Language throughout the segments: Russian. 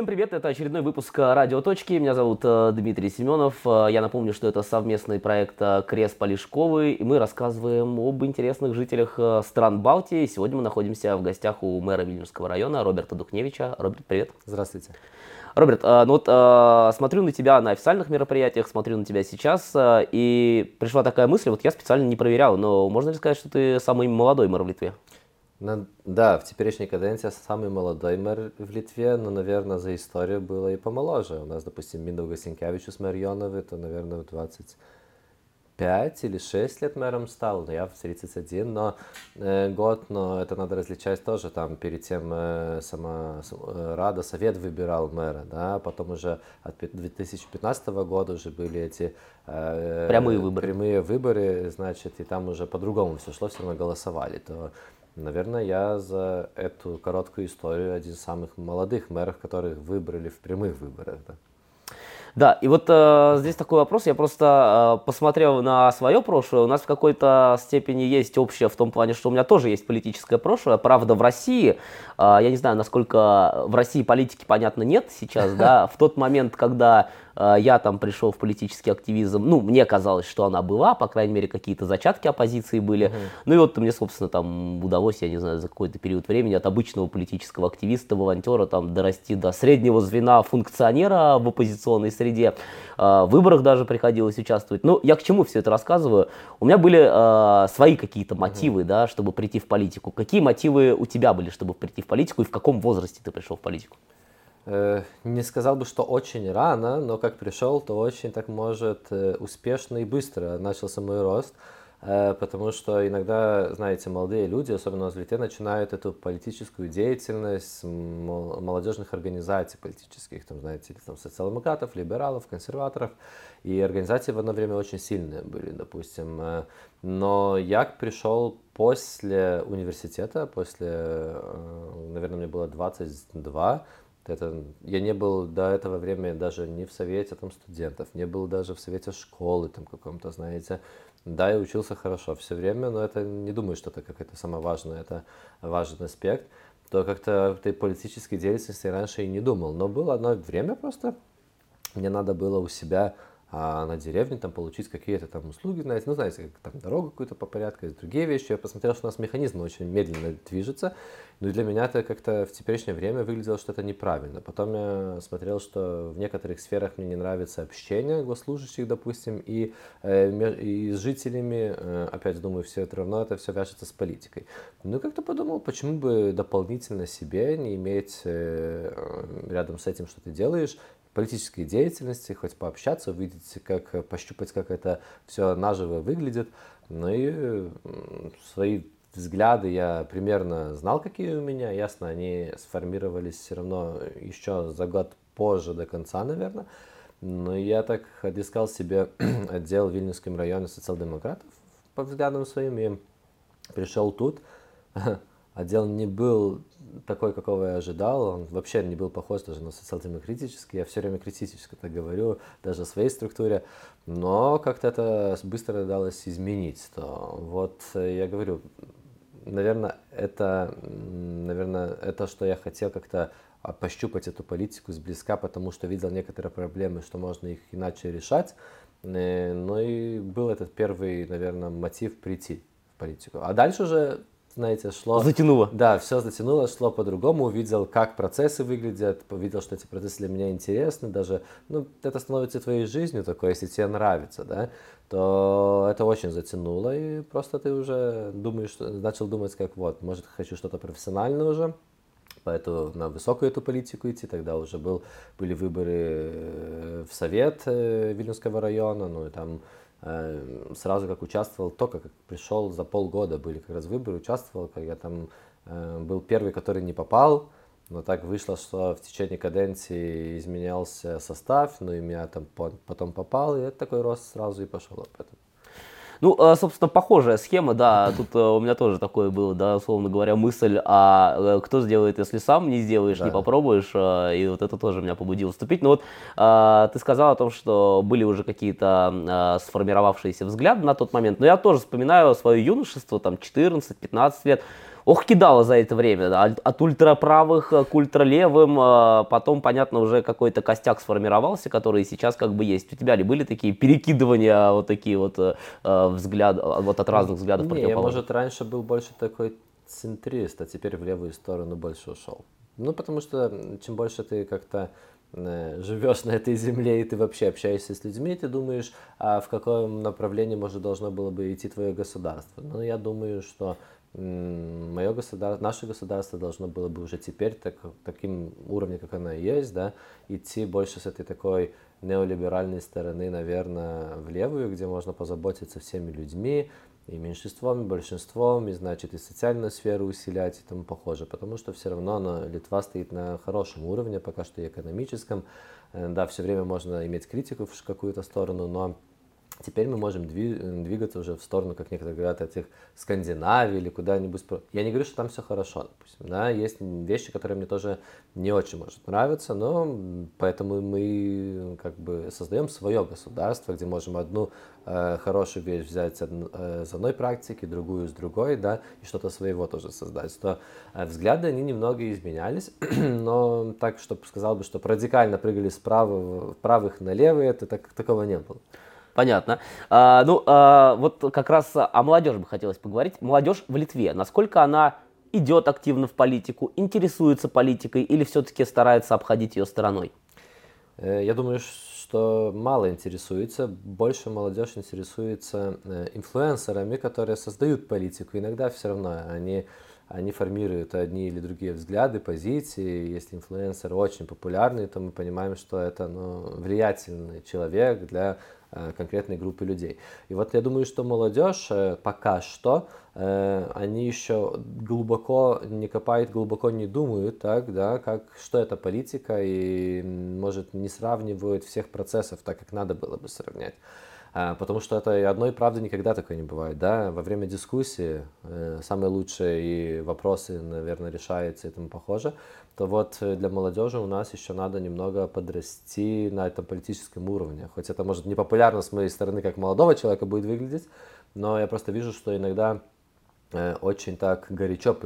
Всем привет, это очередной выпуск «Радио Точки». Меня зовут э, Дмитрий Семенов. Э, я напомню, что это совместный проект э, Крест Полишковый, и мы рассказываем об интересных жителях стран Балтии. Сегодня мы находимся в гостях у мэра Вильнюсского района Роберта Духневича. Роберт, привет. Здравствуйте. Роберт, ну вот смотрю на тебя на официальных мероприятиях, смотрю на тебя сейчас, и пришла такая мысль, вот я специально не проверял, но можно ли сказать, что ты самый молодой мэр в Литве? На, да, в теперешней каденции самый молодой мэр в Литве, но, наверное, за историю было и помоложе. У нас, допустим, Миндауга Синкевичус мэр Йоновы, то, наверное, в 25 или 6 лет мэром стал, но я в 31, но э, год, но это надо различать тоже, там перед тем э, сама э, Рада, Совет выбирал мэра, да, потом уже от 2015 года уже были эти э, прямые выборы. Прямые выборы, значит, и там уже по-другому все шло, все равно голосовали, то Наверное, я за эту короткую историю один из самых молодых мэров, которых выбрали в прямых выборах. Да. Да, и вот э, здесь такой вопрос. Я просто э, посмотрел на свое прошлое. У нас в какой-то степени есть общее в том плане, что у меня тоже есть политическое прошлое. Правда, в России, э, я не знаю, насколько в России политики, понятно, нет сейчас, да. В тот момент, когда я там пришел в политический активизм, ну, мне казалось, что она была, по крайней мере, какие-то зачатки оппозиции были. Uh-huh. Ну и вот мне, собственно, там удалось, я не знаю, за какой-то период времени от обычного политического активиста, волонтера, там, дорасти до среднего звена функционера в оппозиционной среде. А, в выборах даже приходилось участвовать. Ну, я к чему все это рассказываю? У меня были э, свои какие-то мотивы, uh-huh. да, чтобы прийти в политику. Какие мотивы у тебя были, чтобы прийти в политику, и в каком возрасте ты пришел в политику? Э, не сказал бы, что очень рано, но как пришел, то очень так может э, успешно и быстро начался мой рост. Э, потому что иногда, знаете, молодые люди, особенно в Литве, начинают эту политическую деятельность молодежных организаций политических, там, знаете, там, социал-демократов, либералов, консерваторов. И организации в одно время очень сильные были, допустим. Но я пришел после университета, после, наверное, мне было 22, это, я не был до этого времени даже не в совете там, студентов, не был даже в совете школы там каком-то, знаете. Да, я учился хорошо все время, но это не думаю, что это какое-то самое важное, это важный аспект. То как-то этой политической деятельности раньше и не думал. Но было одно время просто, мне надо было у себя а на деревне там получить какие-то там услуги, знаете, ну, знаете, как там дорогу какую-то по порядку, и другие вещи. Я посмотрел, что у нас механизм очень медленно движется, и для меня это как-то в теперешнее время выглядело, что это неправильно. Потом я смотрел, что в некоторых сферах мне не нравится общение госслужащих, допустим, и, э, и с жителями, э, опять думаю, все это равно это все вяжется с политикой. Ну как-то подумал, почему бы дополнительно себе не иметь э, рядом с этим, что ты делаешь, политической деятельности, хоть пообщаться, увидеть, как пощупать, как это все наживо выглядит. Ну и свои взгляды я примерно знал, какие у меня. Ясно, они сформировались все равно еще за год позже до конца, наверное. Но я так отыскал себе отдел в Вильнюсском районе социал-демократов по взглядам своим и пришел тут. Отдел не был такой, какого я ожидал. Он вообще не был похож даже на социал-демократический. Я все время критически это говорю, даже о своей структуре. Но как-то это быстро удалось изменить. То вот я говорю, наверное, это, наверное, это, что я хотел как-то а, пощупать эту политику сблизка, потому что видел некоторые проблемы, что можно их иначе решать. Э, ну и был этот первый, наверное, мотив прийти в политику. А дальше уже знаете, шло... Затянуло. Да, все затянуло, шло по-другому, увидел, как процессы выглядят, увидел, что эти процессы для меня интересны, даже, ну, это становится твоей жизнью такой, если тебе нравится, да, то это очень затянуло, и просто ты уже думаешь, начал думать, как вот, может, хочу что-то профессиональное уже, поэтому на высокую эту политику идти. Тогда уже был, были выборы э, в Совет э, Вильнюсского района, ну и там Э, сразу как участвовал, только как пришел за полгода были как раз выборы, участвовал, как я там был первый, который не попал, но так вышло, что в течение каденции изменялся состав, ну и меня там потом попал, и это такой рост сразу и пошел. Поэтому ну, э, собственно, похожая схема, да, тут э, у меня тоже такое было, да, условно говоря, мысль, а э, кто сделает, если сам не сделаешь, да. не попробуешь, и вот это тоже меня побудило вступить. Но вот ты сказал о том, что были уже какие-то сформировавшиеся взгляды на тот момент, но я тоже вспоминаю свое юношество, там, 14-15 лет, ох, кидало за это время, да, от ультраправых к ультралевым, потом, понятно, уже какой-то костяк сформировался, который сейчас как бы есть. У тебя ли были такие перекидывания, вот такие вот взгляды, вот от разных взглядов Не, может, раньше был больше такой центрист, а теперь в левую сторону больше ушел. Ну, потому что чем больше ты как-то э, живешь на этой земле, и ты вообще общаешься с людьми, ты думаешь, а в каком направлении, может, должно было бы идти твое государство. Ну, я думаю, что мое государство, наше государство должно было бы уже теперь так, таким уровнем, как оно и есть, да, идти больше с этой такой неолиберальной стороны, наверное, в левую, где можно позаботиться всеми людьми, и меньшинством, и большинством, и, значит, и социальную сферу усилять и тому похоже, потому что все равно она, Литва стоит на хорошем уровне, пока что и экономическом. Э, да, все время можно иметь критику в какую-то сторону, но Теперь мы можем двигаться уже в сторону, как некоторые говорят, этих Скандинавии или куда-нибудь. Я не говорю, что там все хорошо, допустим. Да? Есть вещи, которые мне тоже не очень может нравиться, но поэтому мы как бы создаем свое государство, где можем одну э, хорошую вещь взять э, с одной практики, другую с другой, да, и что-то своего тоже создать. То э, взгляды, они немного изменялись, но так, чтобы сказал бы, что радикально прыгали с правых, правых на левые, это так, такого не было. Понятно. А, ну, а, вот как раз о молодежи бы хотелось поговорить. Молодежь в Литве, насколько она идет активно в политику, интересуется политикой или все-таки старается обходить ее стороной? Э, я думаю, что мало интересуется. Больше молодежь интересуется э, инфлюенсерами, которые создают политику. Иногда все равно они они формируют одни или другие взгляды, позиции. Если инфлюенсер очень популярный, то мы понимаем, что это ну, влиятельный человек для Э, конкретной группы людей. И вот я думаю, что молодежь э, пока что, э, они еще глубоко не копают, глубоко не думают, так, да, как, что это политика, и, может, не сравнивают всех процессов так, как надо было бы сравнять. А, потому что это одной правды никогда такое не бывает. Да? Во время дискуссии э, самые лучшие и вопросы, наверное, решаются и тому похоже. То вот э, для молодежи у нас еще надо немного подрасти на этом политическом уровне. Хоть это может не с моей стороны, как молодого человека будет выглядеть, но я просто вижу, что иногда э, очень так горячо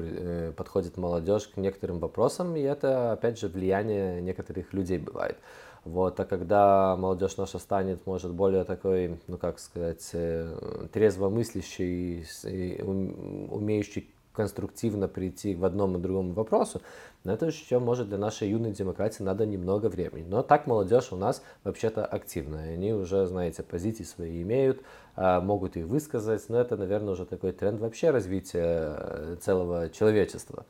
подходит молодежь к некоторым вопросам, и это, опять же, влияние некоторых людей бывает. Вот, а когда молодежь наша станет, может, более такой, ну как сказать, э, трезвомыслящий и умеющий конструктивно прийти в одном и другом вопросу, на это еще может для нашей юной демократии надо немного времени. Но так молодежь у нас вообще-то активная. Они уже, знаете, позиции свои имеют, а, могут их высказать, но это, наверное, уже такой тренд вообще развития э, целого человечества.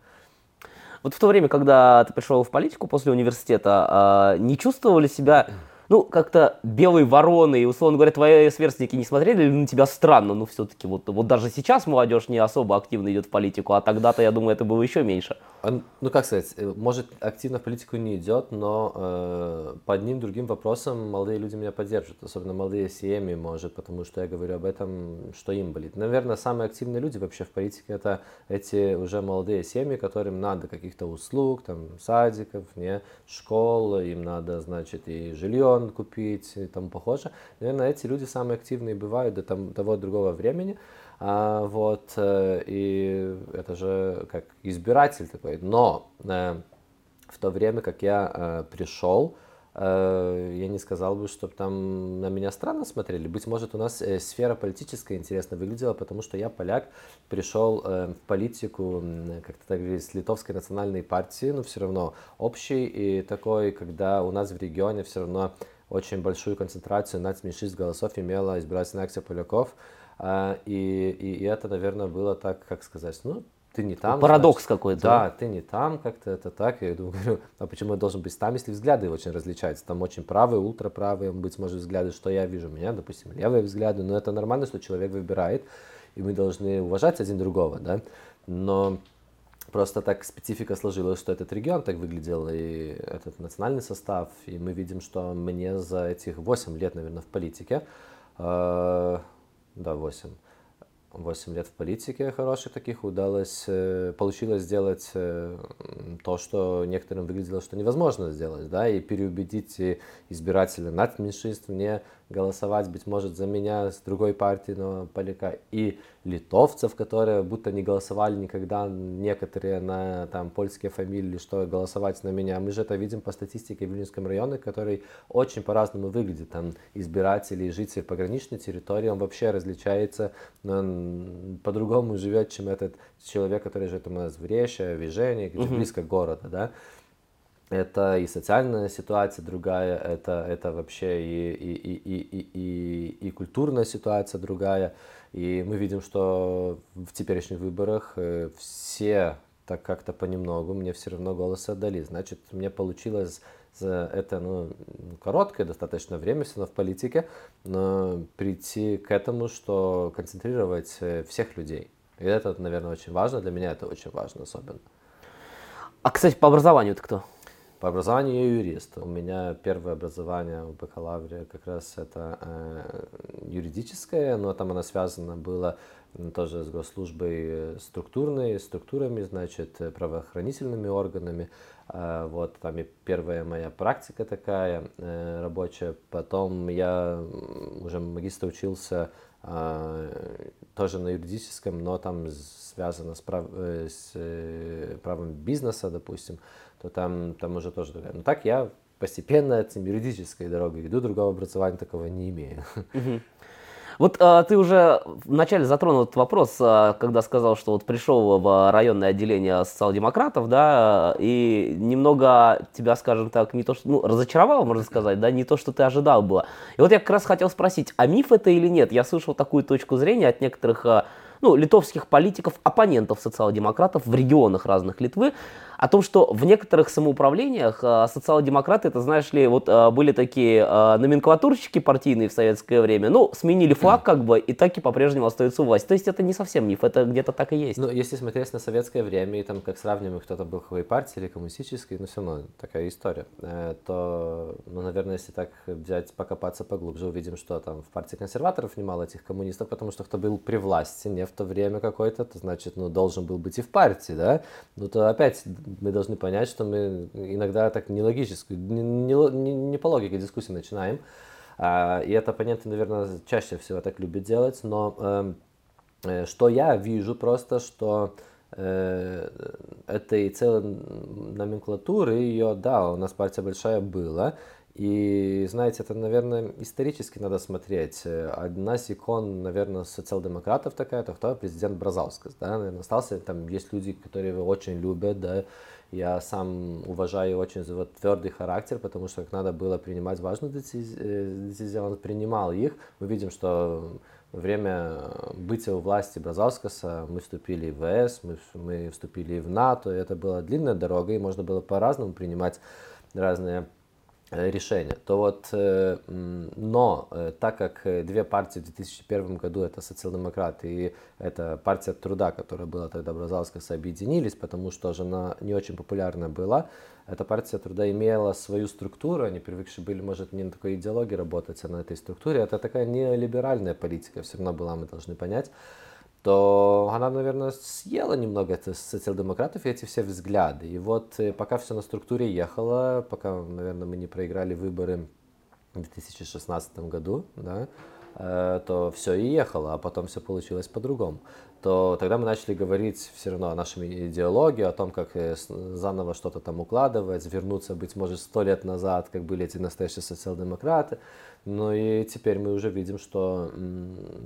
Вот в то время, когда ты пришел в политику после университета, а, не чувствовали себя ну, как-то белой вороной, и, условно говоря, твои сверстники не смотрели на тебя странно, ну, все-таки вот, вот даже сейчас молодежь не особо активно идет в политику, а тогда-то, я думаю, это было еще меньше. Ну, как сказать, э, может, активно в политику не идет, но э, по одним другим вопросам молодые люди меня поддерживают, особенно молодые семьи, может, потому что я говорю об этом, что им болит. Наверное, самые активные люди вообще в политике это эти уже молодые семьи, которым надо каких-то услуг, там, садиков, не, школ, им надо, значит, и жилье телефон купить и тому похоже. Наверное, эти люди самые активные бывают до там, того другого времени. А, вот, э, и это же как избиратель такой. Но э, в то время, как я э, пришел, я не сказал бы, чтобы там на меня странно смотрели. Быть может, у нас э, сфера политическая интересно выглядела, потому что я поляк, пришел э, в политику, как-то так говорили, с литовской национальной партии, но все равно общий и такой, когда у нас в регионе все равно очень большую концентрацию нацменьшинств голосов имела избирательная акция поляков. Э, и, и, и это, наверное, было так, как сказать, ну, ты не там. Парадокс какой-то. Да, ты не там, как-то это так. Я думаю, а почему я должен быть там, если взгляды очень различаются? Там очень правые, ультраправые, быть может, взгляды, что я вижу. У меня, допустим, левые взгляды, но это нормально, что человек выбирает, и мы должны уважать один другого, да. Но просто так специфика сложилась, что этот регион так выглядел, и этот национальный состав, и мы видим, что мне за этих 8 лет, наверное, в политике, э, да, 8, 8 лет в политике хороших таких удалось, э, получилось сделать э, то, что некоторым выглядело, что невозможно сделать, да, и переубедить избирателя над меньшинств не голосовать, быть может, за меня с другой партии, но Поляка, и литовцев, которые будто не голосовали никогда, некоторые на там польские фамилии, что голосовать на меня. Мы же это видим по статистике в Вильнюсском районе, который очень по-разному выглядит. Там избиратели и жители пограничной территории, он вообще различается, он по-другому живет, чем этот человек, который живет у нас в Реше, в Вижене, где угу. близко к городу, да это и социальная ситуация другая, это, это вообще и, и, и, и, и, и культурная ситуация другая. И мы видим, что в теперешних выборах э, все так как-то понемногу мне все равно голосы отдали. Значит, мне получилось за это ну, короткое достаточно время все равно в политике, но прийти к этому, что концентрировать э, всех людей. И это, наверное, очень важно. Для меня это очень важно особенно. А, кстати, по образованию ты кто? По образованию я юрист. У меня первое образование в бакалавре как раз это э, юридическое, но там оно связано было тоже с госслужбой э, структурной, структурами, значит, э, правоохранительными органами. Э, вот там и первая моя практика такая рабочая. Потом я уже магистр учился тоже на юридическом, но там связано с, прав, с правом бизнеса, допустим то там, там уже тоже другая. Но так я постепенно этим юридической дорогой иду, другого образования такого не имею. Вот а, ты уже вначале затронул этот вопрос, а, когда сказал, что вот пришел в районное отделение социал-демократов, да, и немного тебя, скажем так, не то что, ну, разочаровал, можно сказать, да, не то, что ты ожидал было. И вот я как раз хотел спросить, а миф это или нет? Я слышал такую точку зрения от некоторых а, ну, литовских политиков, оппонентов социал-демократов в регионах разных Литвы, о том, что в некоторых самоуправлениях э, социал-демократы, это знаешь ли, вот э, были такие э, номенклатурщики партийные в советское время, ну, сменили флаг как бы, и так и по-прежнему остаются у власти. То есть это не совсем миф, это где-то так и есть. Ну, если смотреть на советское время, и там как сравниваем, кто-то был какой партии или коммунистической, ну, все равно такая история, то, ну, наверное, если так взять, покопаться поглубже, увидим, что там в партии консерваторов немало этих коммунистов, потому что кто был при власти не в то время какой-то, то значит, ну, должен был быть и в партии, да, ну, то опять мы должны понять, что мы иногда так нелогически, не, не, не по логике дискуссии начинаем. А, и это оппоненты, наверное, чаще всего так любят делать. Но эм, э, что я вижу просто, что э, этой целой номенклатуры, ее, да, у нас партия большая была, и, знаете, это, наверное, исторически надо смотреть. Одна из икон, наверное, социал-демократов такая, это кто? Президент Бразаускас, да, наверное, остался. Там есть люди, которые его очень любят, да. Я сам уважаю очень вот твердый характер, потому что как надо было принимать важные децизии, он принимал их. Мы видим, что время бытия у власти Бразаускаса мы вступили в ВС, мы, мы вступили в НАТО, это была длинная дорога, и можно было по-разному принимать разные Э, решения, то вот, э, но э, так как две партии в 2001 году, это социал-демократы и это партия труда, которая была тогда Бразалская, объединились, потому что же она не очень популярна была, эта партия труда имела свою структуру, они привыкшие были, может, не на такой идеологии работать, а на этой структуре, это такая неолиберальная политика, все равно была, мы должны понять, то она, наверное, съела немного социал-демократов и эти все взгляды. И вот э, пока все на структуре ехало, пока, наверное, мы не проиграли выборы в 2016 году, да, э, то все и ехало, а потом все получилось по-другому то тогда мы начали говорить все равно о нашей идеологии, о том, как э, заново что-то там укладывать, вернуться, быть может, сто лет назад, как были эти настоящие социал-демократы. Ну и теперь мы уже видим, что,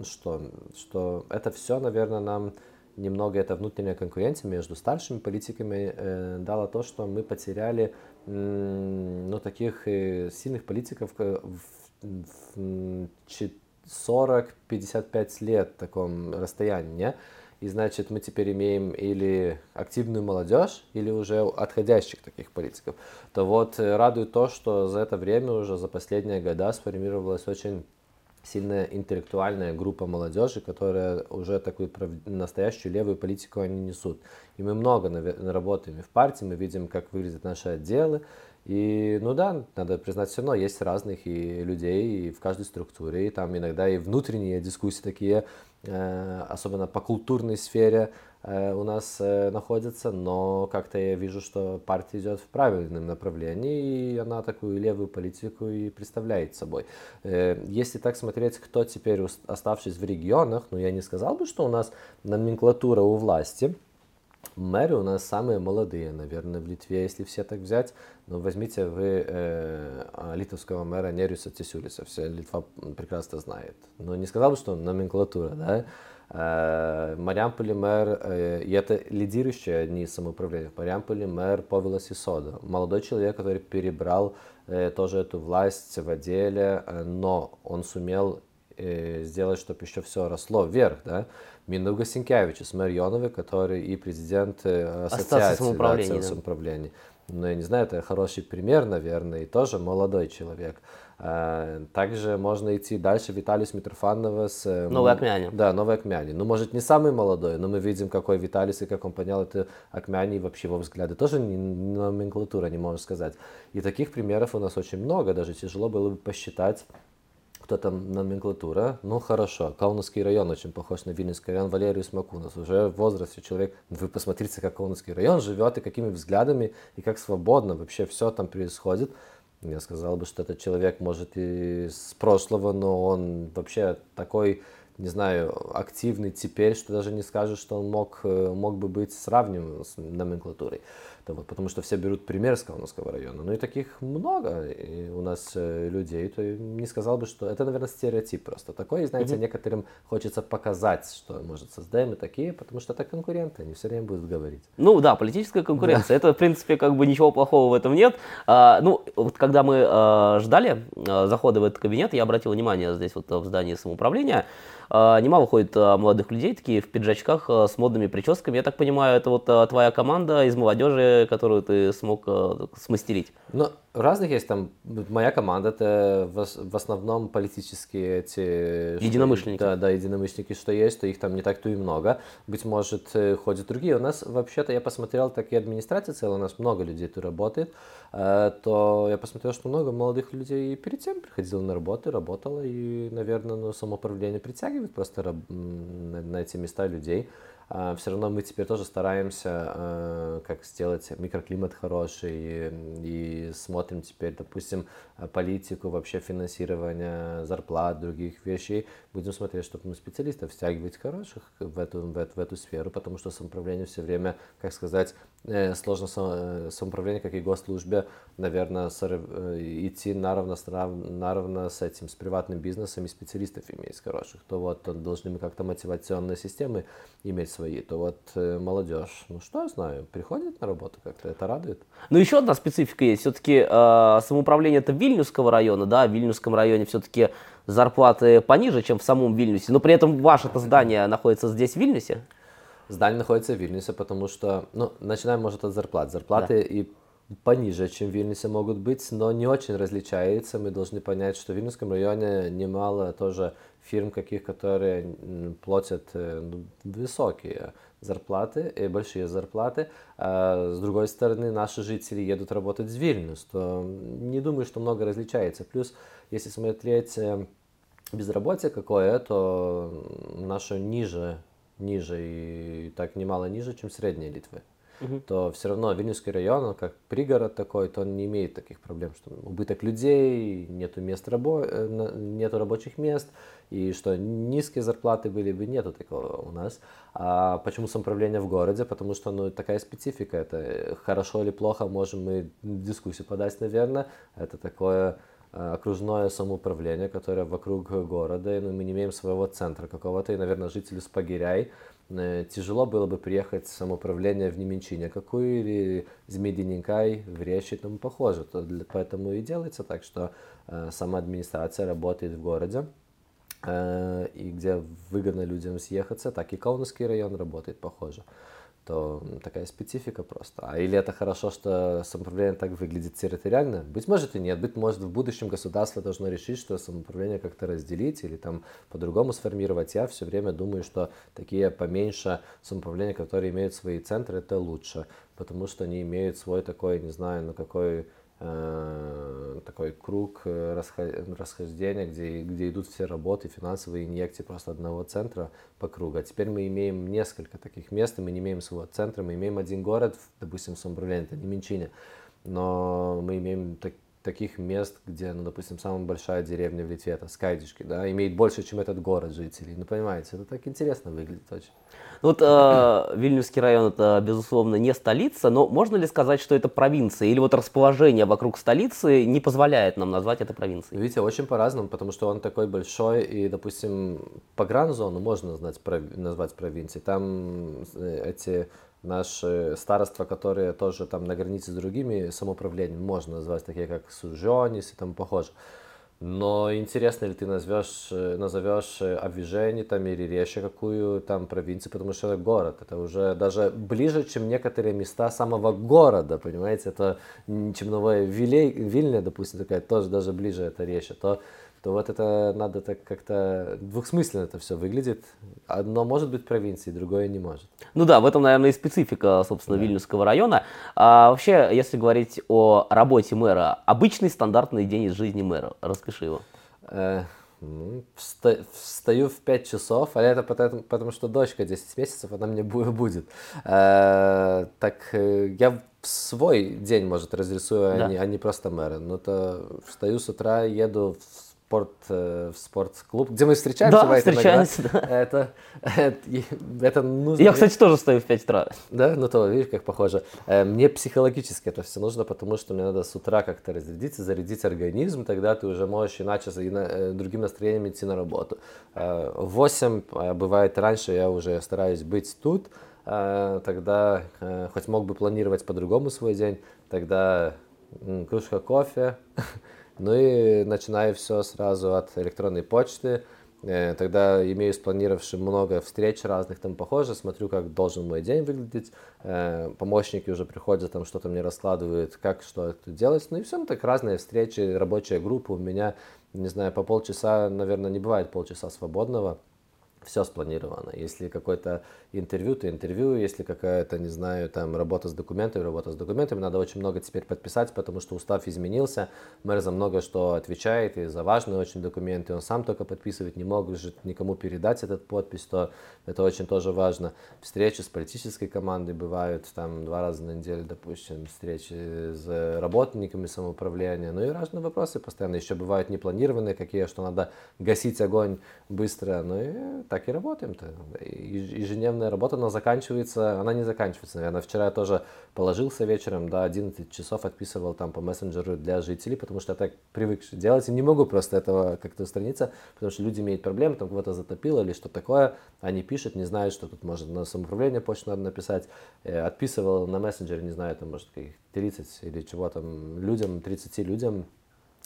что, что это все, наверное, нам немного эта внутренняя конкуренция между старшими политиками э, дала то, что мы потеряли э, ну, таких э, сильных политиков в, в, в 40-55 лет в таком расстоянии, не? И значит, мы теперь имеем или активную молодежь, или уже отходящих таких политиков. То вот э, радует то, что за это время уже, за последние года сформировалась очень сильная интеллектуальная группа молодежи, которая уже такую настоящую левую политику они несут. И мы много работаем и в партии, мы видим, как выглядят наши отделы, и, ну да, надо признать, все равно есть разных и людей и в каждой структуре, и там иногда и внутренние дискуссии такие, особенно по культурной сфере, э, у нас э, находится, но как-то я вижу, что партия идет в правильном направлении, и она такую левую политику и представляет собой. Э, если так смотреть, кто теперь, оставшись в регионах, ну я не сказал бы, что у нас номенклатура у власти, Мэры у нас самые молодые, наверное, в Литве, если все так взять. Но возьмите вы э, а, литовского мэра Нериуса Тисюлиса, все Литва прекрасно знает. Но не сказал бы, что он номенклатура, да? Э, Мариамполе мэр, э, и это лидирующие одни из самоуправления, в Мариамполе мэр Повелос Исода, молодой человек, который перебрал э, тоже эту власть в отделе, э, но он сумел э, сделать, чтобы еще все росло вверх, да? Минуга Синкевичус, мэр Йонове, который и президент э, ассоциации самоуправления. Да, самоуправления. Но я не знаю, это хороший пример, наверное, и тоже молодой человек. А, также можно идти дальше. Виталий Митрофанова с... Э, Новый Акмяне. Да, Новый Акмяне. Ну, может, не самый молодой, но мы видим, какой Виталис и как он понял это Акмяне и вообще его взгляды. Тоже не номенклатура, не можно сказать. И таких примеров у нас очень много. Даже тяжело было бы посчитать кто там номенклатура, ну хорошо, Каунасский район очень похож на Вильнюсский район, Валериус Макунас, уже в возрасте человек, вы посмотрите, как Каунасский район живет и какими взглядами, и как свободно вообще все там происходит. Я сказал бы, что этот человек может и с прошлого, но он вообще такой не знаю, активный теперь, что даже не скажешь, что он мог, э, мог бы быть сравним с номенклатурой. Это вот, потому что все берут пример с Каунасского района. Ну и таких много и у нас э, людей. То не сказал бы, что это, наверное, стереотип просто такой. И, знаете, mm-hmm. некоторым хочется показать, что, может, создаем и такие, потому что это конкуренты, они все время будут говорить. Ну да, политическая конкуренция. Это, в принципе, как бы ничего плохого в этом нет. А, ну, вот когда мы а, ждали а, захода в этот кабинет, я обратил внимание здесь вот в здании самоуправления, а, немало ходит а, молодых людей, такие в пиджачках а, с модными прическами. Я так понимаю, это вот твоя команда из молодежи, которую ты смог смастерить. Ну, разных есть там. Моя команда это в, основном политические эти... Единомышленники. да, да, единомышленники, что есть, то их там не так-то и много. Быть может, э, ходят другие. У нас вообще-то, я посмотрел, так и администрация целая, у нас много людей тут работает, э, то я посмотрел, что много молодых людей перед тем приходило на работу, работало, и, наверное, ну, самоуправление притягивает просто на эти места людей. А, все равно мы теперь тоже стараемся а, как сделать микроклимат хороший и, смотрим теперь, допустим, политику вообще финансирования зарплат, других вещей. Будем смотреть, чтобы мы специалистов стягивать хороших в эту, в эту, в эту сферу, потому что самоуправление все время, как сказать, сложно э, самоуправление, как и госслужбе, наверное, э, идти наравно, наравно с этим, с приватным бизнесом и специалистов иметь хороших. То вот должны мы как-то мотивационные системы иметь свои, то вот э, молодежь, ну что я знаю, приходит на работу как-то, это радует. Ну еще одна специфика есть, все-таки э, самоуправление это Вильнюсского района, да, в Вильнюсском районе все-таки зарплаты пониже, чем в самом Вильнюсе, но при этом ваше это здание находится здесь, в Вильнюсе? Здание находится в Вильнюсе, потому что, ну, начинаем, может, от зарплат. Зарплаты да. и пониже, чем в Вильнюсе могут быть, но не очень различается. Мы должны понять, что в Вильнюсском районе немало тоже фирм каких, которые платят э, ну, высокие зарплаты, и большие зарплаты. А с другой стороны, наши жители едут работать в Вильнюс, то не думаю, что много различается. Плюс, если смотреть э, безработице какое, то наше ниже, ниже и так немало ниже, чем средняя Литвы угу. то все равно Вильнюсский район, он как пригород такой, то он не имеет таких проблем, что убыток людей, нету мест рабо... Э, нету рабочих мест, и что низкие зарплаты были бы, нету такого у нас. А почему самоуправление в городе? Потому что ну, такая специфика, это хорошо или плохо, можем мы дискуссию подать, наверное, это такое окружное самоуправление, которое вокруг города, и ну, мы не имеем своего центра какого-то, и, наверное, жители Спагиряй, Э, тяжело было бы приехать в самоуправление в Неменчине какую или Змединенькай в Речи и тому похоже. То для, поэтому и делается так, что э, сама администрация работает в городе, э, и где выгодно людям съехаться, так и Каунасский район работает похоже то такая специфика просто. А или это хорошо, что самоуправление так выглядит территориально? Быть может и нет. Быть может в будущем государство должно решить, что самоуправление как-то разделить или там по-другому сформировать. Я все время думаю, что такие поменьше самоуправления, которые имеют свои центры, это лучше, потому что они имеют свой такой, не знаю, ну какой такой круг э, расхождения, где, где идут все работы, финансовые инъекции просто одного центра по кругу. А теперь мы имеем несколько таких мест, и мы не имеем своего центра, мы имеем один город, допустим, в Сомбрулене, это не Минчине, но мы имеем так, таких мест, где, ну, допустим, самая большая деревня в Литве, это Скайдишки, да, имеет больше, чем этот город жителей. Ну, понимаете, это так интересно выглядит очень. Ну, вот э, Вильнюсский район это, безусловно, не столица, но можно ли сказать, что это провинция? Или вот расположение вокруг столицы не позволяет нам назвать это провинцией? Видите, очень по-разному, потому что он такой большой, и, допустим, по гран-зону можно назвать, назвать провинцией. Там э, эти наши староства, которые тоже там на границе с другими самоуправлениями, можно назвать такие как Сужонис и там похоже. Но интересно ли ты назовешь, назовешь Обвижение там или Реще какую там провинцию, потому что это город. Это уже даже ближе, чем некоторые места самого города, понимаете? Это чем новое Вильня, допустим, такая тоже даже ближе это Реще. То то вот это надо так как-то двухсмысленно это все выглядит. Одно может быть провинцией, другое не может. Ну да, в этом, наверное, и специфика, собственно, да. Вильнюсского района. А вообще, если говорить о работе мэра, обычный стандартный день из жизни мэра, распиши его. Э, ну, встаю в 5 часов, а это потому, потому что дочка 10 месяцев, она мне будет. Э, так э, я свой день, может, разрисую, да. а, не, а не просто мэра. Ну, то встаю с утра, еду в спорт, э, в спортклуб, где мы встречаемся. Да, встречаемся, да. Это, это, это нужно. Я, кстати, тоже стою в 5 утра. Да, ну то, видишь, как похоже. Э, мне психологически это все нужно, потому что мне надо с утра как-то разрядиться, зарядить организм, тогда ты уже можешь иначе на, э, другим настроением идти на работу. В 8, бывает раньше, я уже стараюсь быть тут, тогда хоть мог бы планировать по-другому свой день, тогда кружка кофе, Ну и начинаю все сразу от электронной почты. Э, тогда имею спланировавший много встреч разных там похоже, смотрю, как должен мой день выглядеть. Э, помощники уже приходят, там что-то мне раскладывают, как что это делать. Ну и все, ну так разные встречи, рабочая группа у меня, не знаю, по полчаса, наверное, не бывает полчаса свободного все спланировано. Если какое-то интервью, то интервью, если какая-то, не знаю, там работа с документами, работа с документами, надо очень много теперь подписать, потому что устав изменился, мэр за много что отвечает, и за важные очень документы, он сам только подписывать не может никому передать этот подпись, то это очень тоже важно. Встречи с политической командой бывают там два раза на неделю, допустим, встречи с работниками самоуправления, ну и разные вопросы постоянно, еще бывают непланированные какие, что надо гасить огонь быстро, ну и так и работаем-то. Ежедневная работа, она заканчивается, она не заканчивается, наверное. Вчера я тоже положился вечером, до 11 часов отписывал там по мессенджеру для жителей, потому что я так привык делать, и не могу просто этого как-то устраниться, потому что люди имеют проблемы, там кого-то затопило или что такое, они пишут, не знают, что тут может на самоуправление почту надо написать. Э, отписывал на мессенджере, не знаю, там может каких 30 или чего там людям, 30 людям,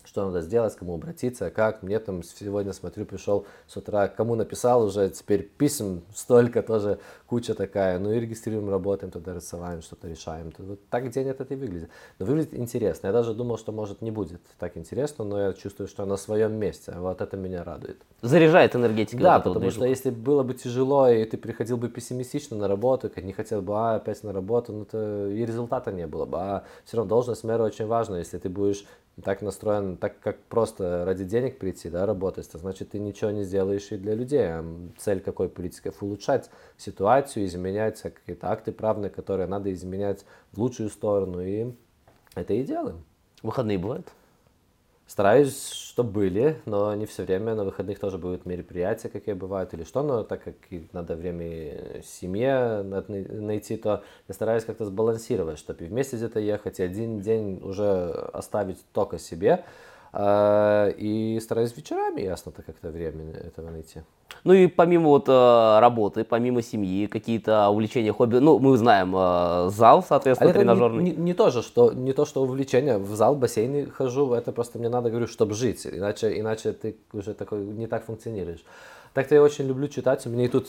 что надо сделать, кому обратиться, как. Мне там сегодня, смотрю, пришел с утра, кому написал уже, теперь писем столько тоже, куча такая. Ну и регистрируем, работаем, тогда рассылаем, что-то решаем. Вот так день этот и выглядит. Но выглядит интересно. Я даже думал, что может не будет так интересно, но я чувствую, что на своем месте. Вот это меня радует. Заряжает энергетикой. Да, потому что если было бы тяжело, и ты приходил бы пессимистично на работу, как не хотел бы, а, опять на работу, ну то и результата не было бы. А все равно должность мэра очень важна. Если ты будешь так настроен, так как просто ради денег прийти, да, работать, то значит ты ничего не сделаешь и для людей. Цель какой политики? Улучшать ситуацию, изменять какие-то акты правные, которые надо изменять в лучшую сторону, и это и делаем. Выходные бывают? Стараюсь, чтобы были, но не все время. На выходных тоже будут мероприятия, какие бывают, или что. Но так как надо время семье найти, то я стараюсь как-то сбалансировать, чтобы и вместе где-то ехать, и один день уже оставить только себе. А, и стараюсь вечерами, ясно-то, как-то время этого найти. Ну и помимо вот э, работы, помимо семьи, какие-то увлечения, хобби, ну мы знаем э, зал, соответственно, а тренажерный. Не, не, не то же, что не то, что увлечение, в зал, бассейн хожу, это просто мне надо, говорю, чтобы жить, иначе, иначе ты уже такой не так функционируешь. Так-то я очень люблю читать. У меня и тут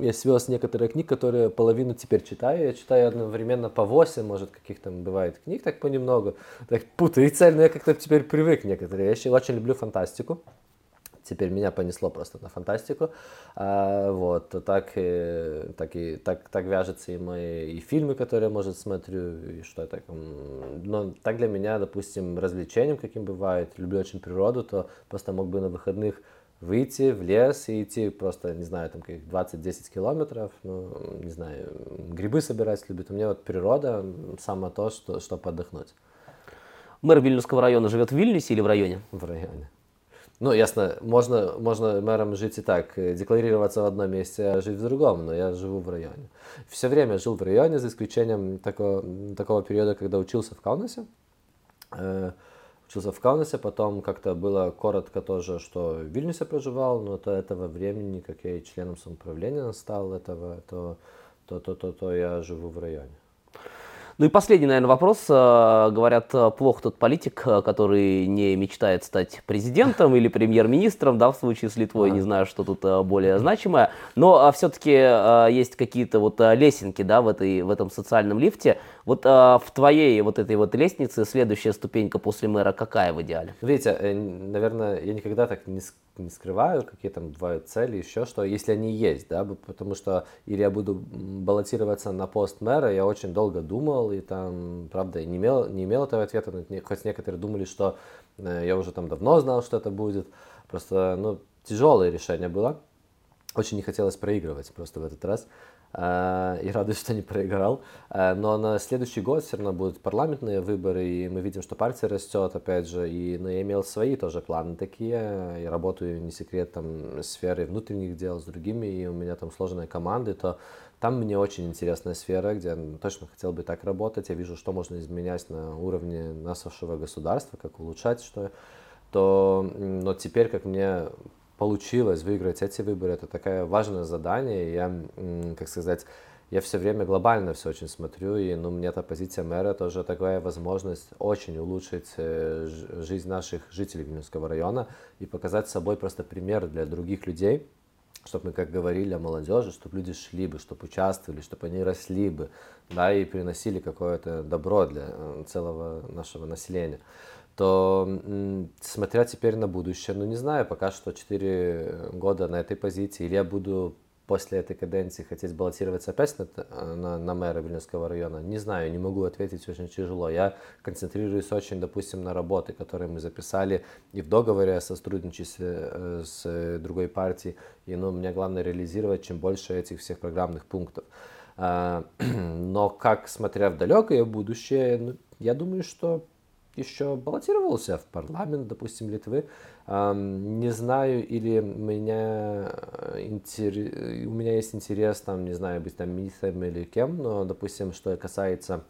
я свез некоторые книги, которые половину теперь читаю. Я читаю одновременно по 8, может, каких там бывает книг, так понемногу. Так путается, но я как-то теперь привык некоторые вещи. Очень люблю фантастику. теперь меня понесло просто на фантастику. А, вот, так, и, так, и, так, так вяжется и мои и фильмы, которые я, может, смотрю, и что я так... Но так для меня, допустим, развлечением, каким бывает, люблю очень природу, то просто мог бы на выходных выйти в лес и идти просто, не знаю, там 20-10 километров, ну, не знаю, грибы собирать любит. У меня вот природа самое то, что, чтобы отдохнуть. Мэр Вильнюсского района живет в Вильнюсе или в районе? В районе. Ну, ясно, можно, можно мэром жить и так, э, декларироваться в одном месте, а жить в другом, но я живу в районе. Все время жил в районе, за исключением такого, такого периода, когда учился в Каунасе. Учился в Каунасе, потом как-то было коротко тоже, что в Вильнюсе проживал, но до этого времени, как я и членом самоуправления стал этого, то, то, то, то, то я живу в районе. Ну и последний, наверное, вопрос. Э, говорят, э, плохо тот политик, э, который не мечтает стать президентом или премьер-министром, да, в случае с Литвой, не знаю, что тут более значимое. Но все-таки есть какие-то вот лесенки, да, в, этой, в этом социальном лифте. Вот в твоей вот этой вот лестнице следующая ступенька после мэра какая в идеале? Видите, наверное, я никогда так не не скрываю, какие там бывают цели, еще что, если они есть, да, потому что или я буду баллотироваться на пост мэра, я очень долго думал, и там, правда, не имел, не имел этого ответа, хоть некоторые думали, что э, я уже там давно знал, что это будет, просто, ну, тяжелое решение было, очень не хотелось проигрывать просто в этот раз, Э, и радуюсь, что не проиграл. Э, но на следующий год все равно будут парламентные выборы, и мы видим, что партия растет, опять же, и ну, я имел свои тоже планы такие. Я работаю, не секрет, там, в сфере внутренних дел с другими, и у меня там сложные команды, то там мне очень интересная сфера, где я точно хотел бы так работать. Я вижу, что можно изменять на уровне нашего государства, как улучшать, что то, но теперь, как мне получилось выиграть эти выборы, это такое важное задание. Я, как сказать, я все время глобально все очень смотрю, и ну, мне эта позиция мэра тоже такая возможность очень улучшить э, жизнь наших жителей Вильнюсского района и показать собой просто пример для других людей, чтобы мы, как говорили о молодежи, чтобы люди шли бы, чтобы участвовали, чтобы они росли бы, да, и приносили какое-то добро для э, целого нашего населения то смотря теперь на будущее, ну не знаю, пока что 4 года на этой позиции, или я буду после этой каденции хотеть баллотироваться опять на, на, на мэра Вильнюсского района, не знаю, не могу ответить, очень тяжело. Я концентрируюсь очень, допустим, на работы, которые мы записали и в договоре о сотрудничестве э, с другой партией, и ну, мне главное реализировать чем больше этих всех программных пунктов. А, но как, смотря в далекое будущее, ну, я думаю, что еще баллотировался в парламент, допустим, Литвы. Не знаю, или меня интерес, у меня есть интерес, там, не знаю, быть там министром или кем, но, допустим, что касается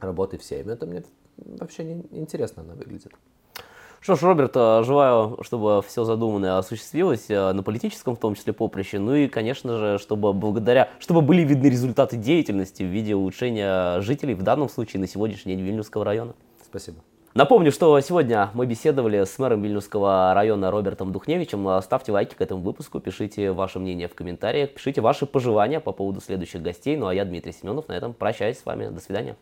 работы в Сейме, это мне вообще не интересно она выглядит. Что ж, Роберт, э, желаю, чтобы все задуманное осуществилось э, на политическом, в том числе, поприще. Ну и, конечно же, чтобы благодаря, чтобы были видны результаты деятельности в виде улучшения жителей, в данном случае на сегодняшний день Вильнюсского района. Спасибо. Напомню, что сегодня мы беседовали с мэром Вильнюсского района Робертом Духневичем. Ставьте лайки к этому выпуску, пишите ваше мнение в комментариях, пишите ваши пожелания по поводу следующих гостей. Ну а я, Дмитрий Семенов, на этом прощаюсь с вами. До свидания.